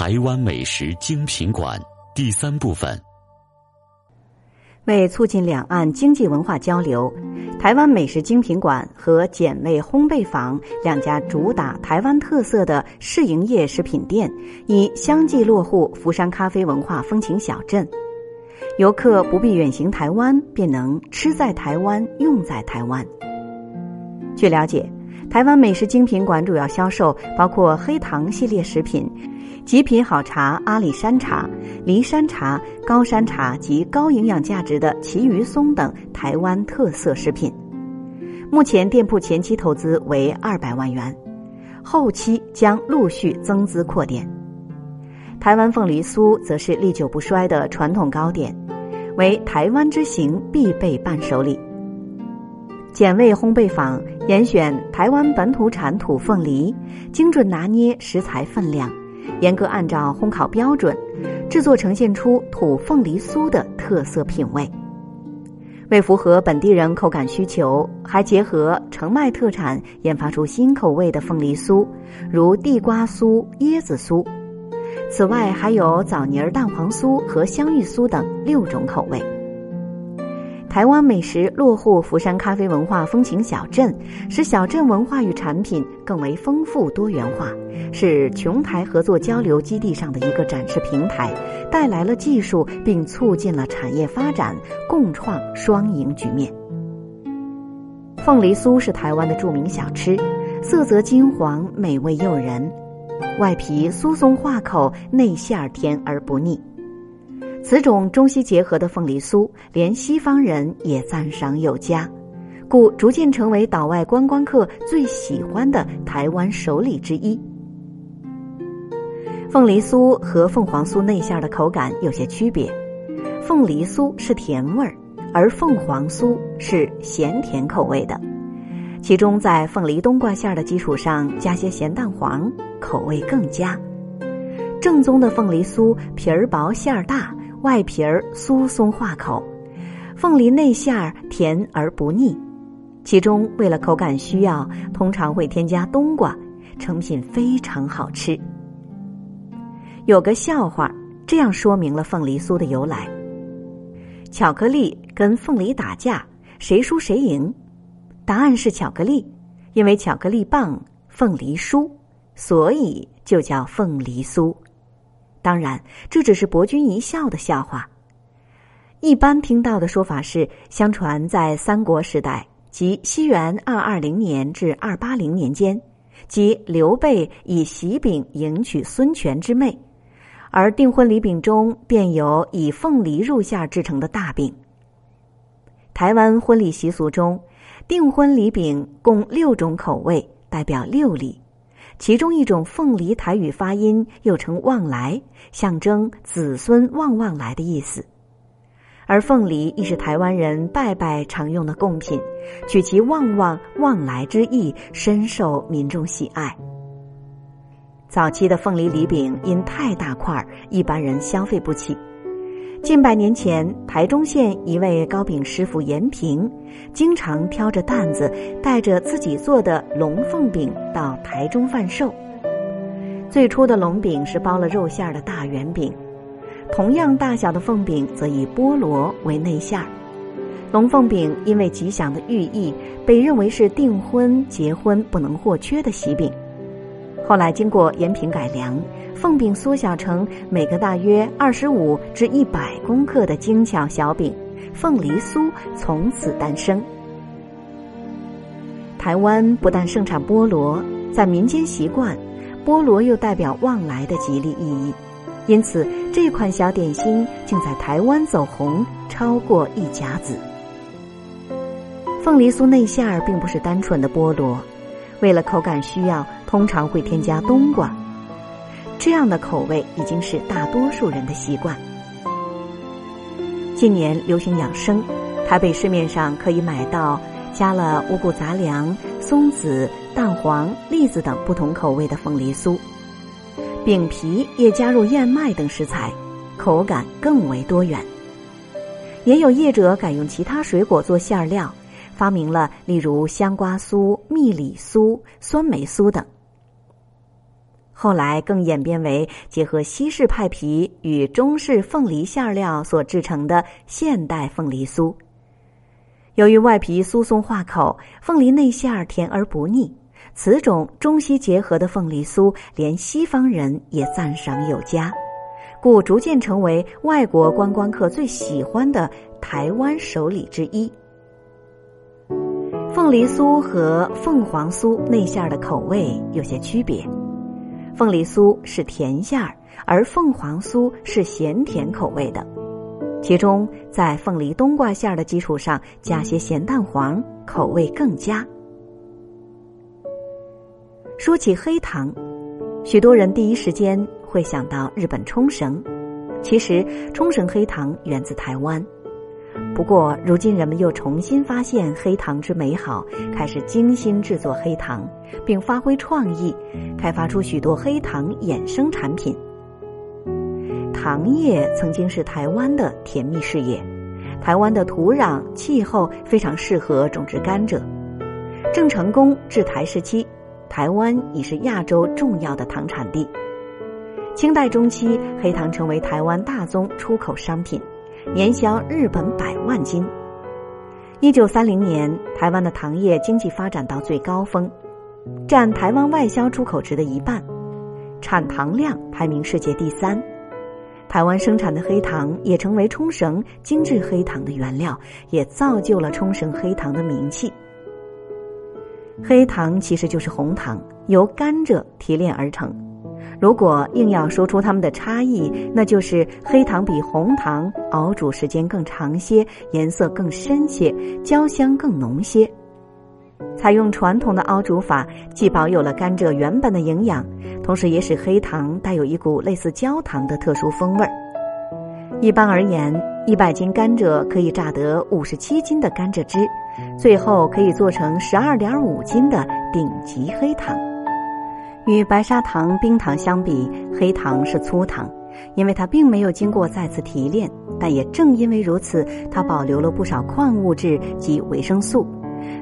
台湾美食精品馆第三部分。为促进两岸经济文化交流，台湾美食精品馆和简味烘焙坊两家主打台湾特色的试营业食品店，已相继落户福山咖啡文化风情小镇。游客不必远行台湾，便能吃在台湾，用在台湾。据了解，台湾美食精品馆主要销售包括黑糖系列食品。极品好茶阿里山茶、梨山茶、高山茶及高营养价值的奇鱼松等台湾特色食品。目前店铺前期投资为二百万元，后期将陆续增资扩店。台湾凤梨酥则是历久不衰的传统糕点，为台湾之行必备伴手礼。简味烘焙坊严选台湾本土产土凤梨，精准拿捏食材分量。严格按照烘烤标准制作，呈现出土凤梨酥的特色品味。为符合本地人口感需求，还结合澄迈特产，研发出新口味的凤梨酥，如地瓜酥、椰子酥。此外，还有枣泥儿蛋黄酥和香芋酥等六种口味。台湾美食落户福山咖啡文化风情小镇，使小镇文化与产品更为丰富多元化，是琼台合作交流基地上的一个展示平台，带来了技术并促进了产业发展，共创双赢局面。凤梨酥是台湾的著名小吃，色泽金黄，美味诱人，外皮酥松化口，内馅甜而不腻。此种中西结合的凤梨酥，连西方人也赞赏有加，故逐渐成为岛外观光客最喜欢的台湾首礼之一。凤梨酥和凤凰酥内馅的口感有些区别，凤梨酥是甜味儿，而凤凰酥是咸甜口味的。其中在凤梨冬瓜馅的基础上加些咸蛋黄，口味更佳。正宗的凤梨酥皮儿薄馅儿大。外皮儿酥松化口，凤梨内馅儿甜而不腻。其中为了口感需要，通常会添加冬瓜，成品非常好吃。有个笑话，这样说明了凤梨酥的由来：巧克力跟凤梨打架，谁输谁赢？答案是巧克力，因为巧克力棒，凤梨酥，所以就叫凤梨酥。当然，这只是博君一笑的笑话。一般听到的说法是：相传在三国时代，即西元二二零年至二八零年间，即刘备以喜饼迎娶孙权之妹，而订婚礼饼中便有以凤梨入馅制成的大饼。台湾婚礼习俗中，订婚礼饼共六种口味，代表六礼。其中一种凤梨台语发音又称“旺来”，象征子孙旺旺来的意思。而凤梨亦是台湾人拜拜常用的贡品，取其旺旺旺来之意，深受民众喜爱。早期的凤梨礼饼因太大块，一般人消费不起。近百年前，台中县一位糕饼师傅严平，经常挑着担子，带着自己做的龙凤饼到台中贩售。最初的龙饼是包了肉馅的大圆饼，同样大小的凤饼则以菠萝为内馅儿。龙凤饼因为吉祥的寓意，被认为是订婚、结婚不能或缺的喜饼。后来经过延平改良。凤饼缩小成每个大约二十五至一百公克的精巧小饼，凤梨酥从此诞生。台湾不但盛产菠萝，在民间习惯，菠萝又代表旺来的吉利意义，因此这款小点心竟在台湾走红超过一甲子。凤梨酥内馅儿并不是单纯的菠萝，为了口感需要，通常会添加冬瓜。这样的口味已经是大多数人的习惯。近年流行养生，台北市面上可以买到加了五谷杂粮、松子、蛋黄、栗子等不同口味的凤梨酥，饼皮也加入燕麦等食材，口感更为多元。也有业者改用其他水果做馅料，发明了例如香瓜酥、蜜李酥、酸梅酥等。后来更演变为结合西式派皮与中式凤梨馅料所制成的现代凤梨酥。由于外皮酥松化口，凤梨内馅甜而不腻，此种中西结合的凤梨酥，连西方人也赞赏有加，故逐渐成为外国观光客最喜欢的台湾首礼之一。凤梨酥和凤凰酥内馅的口味有些区别。凤梨酥是甜馅儿，而凤凰酥是咸甜口味的。其中，在凤梨冬瓜馅儿的基础上加些咸蛋黄，口味更佳。说起黑糖，许多人第一时间会想到日本冲绳，其实冲绳黑糖源自台湾。不过，如今人们又重新发现黑糖之美好，开始精心制作黑糖，并发挥创意，开发出许多黑糖衍生产品。糖业曾经是台湾的甜蜜事业，台湾的土壤气候非常适合种植甘蔗。郑成功治台时期，台湾已是亚洲重要的糖产地。清代中期，黑糖成为台湾大宗出口商品。年销日本百万斤。一九三零年，台湾的糖业经济发展到最高峰，占台湾外销出口值的一半，产糖量排名世界第三。台湾生产的黑糖也成为冲绳精致黑糖的原料，也造就了冲绳黑糖的名气。黑糖其实就是红糖，由甘蔗提炼而成。如果硬要说出它们的差异，那就是黑糖比红糖熬煮时间更长些，颜色更深些，焦香更浓些。采用传统的熬煮法，既保有了甘蔗原本的营养，同时也使黑糖带有一股类似焦糖的特殊风味儿。一般而言，一百斤甘蔗可以榨得五十七斤的甘蔗汁，最后可以做成十二点五斤的顶级黑糖。与白砂糖、冰糖相比，黑糖是粗糖，因为它并没有经过再次提炼。但也正因为如此，它保留了不少矿物质及维生素，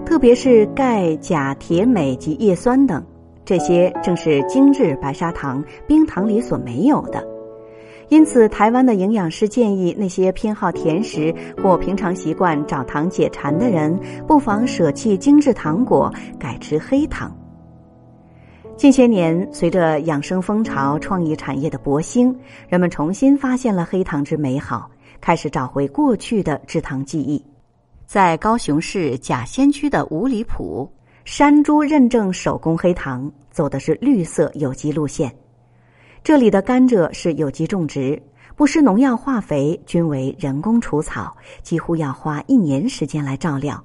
特别是钙、钾、铁、镁及叶酸等，这些正是精致白砂糖、冰糖里所没有的。因此，台湾的营养师建议那些偏好甜食或平常习惯找糖解馋的人，不妨舍弃精致糖果，改吃黑糖。近些年，随着养生风潮、创意产业的勃兴，人们重新发现了黑糖之美好，开始找回过去的制糖记忆。在高雄市甲仙区的五里埔，山猪认证手工黑糖走的是绿色有机路线。这里的甘蔗是有机种植，不施农药化肥，均为人工除草，几乎要花一年时间来照料。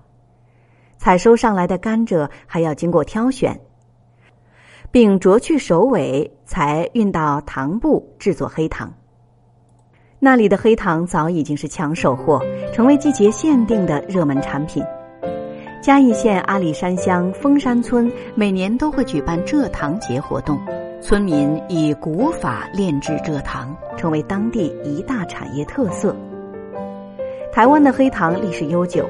采收上来的甘蔗还要经过挑选。并啄去首尾，才运到糖部制作黑糖。那里的黑糖早已经是抢手货，成为季节限定的热门产品。嘉义县阿里山乡丰山村每年都会举办蔗糖节活动，村民以古法炼制蔗糖，成为当地一大产业特色。台湾的黑糖历史悠久，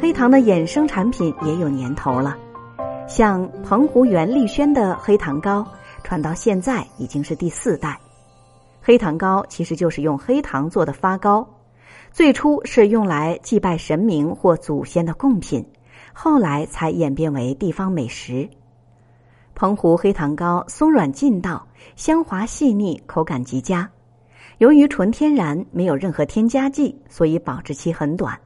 黑糖的衍生产品也有年头了。像澎湖元丽轩的黑糖糕，传到现在已经是第四代。黑糖糕其实就是用黑糖做的发糕，最初是用来祭拜神明或祖先的贡品，后来才演变为地方美食。澎湖黑糖糕松软劲道，香滑细腻，口感极佳。由于纯天然，没有任何添加剂，所以保质期很短，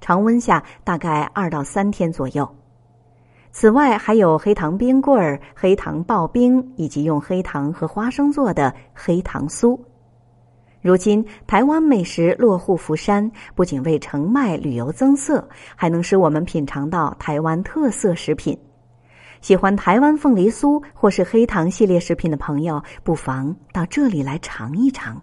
常温下大概二到三天左右。此外，还有黑糖冰棍儿、黑糖刨冰，以及用黑糖和花生做的黑糖酥。如今，台湾美食落户福山，不仅为城迈旅游增色，还能使我们品尝到台湾特色食品。喜欢台湾凤梨酥或是黑糖系列食品的朋友，不妨到这里来尝一尝。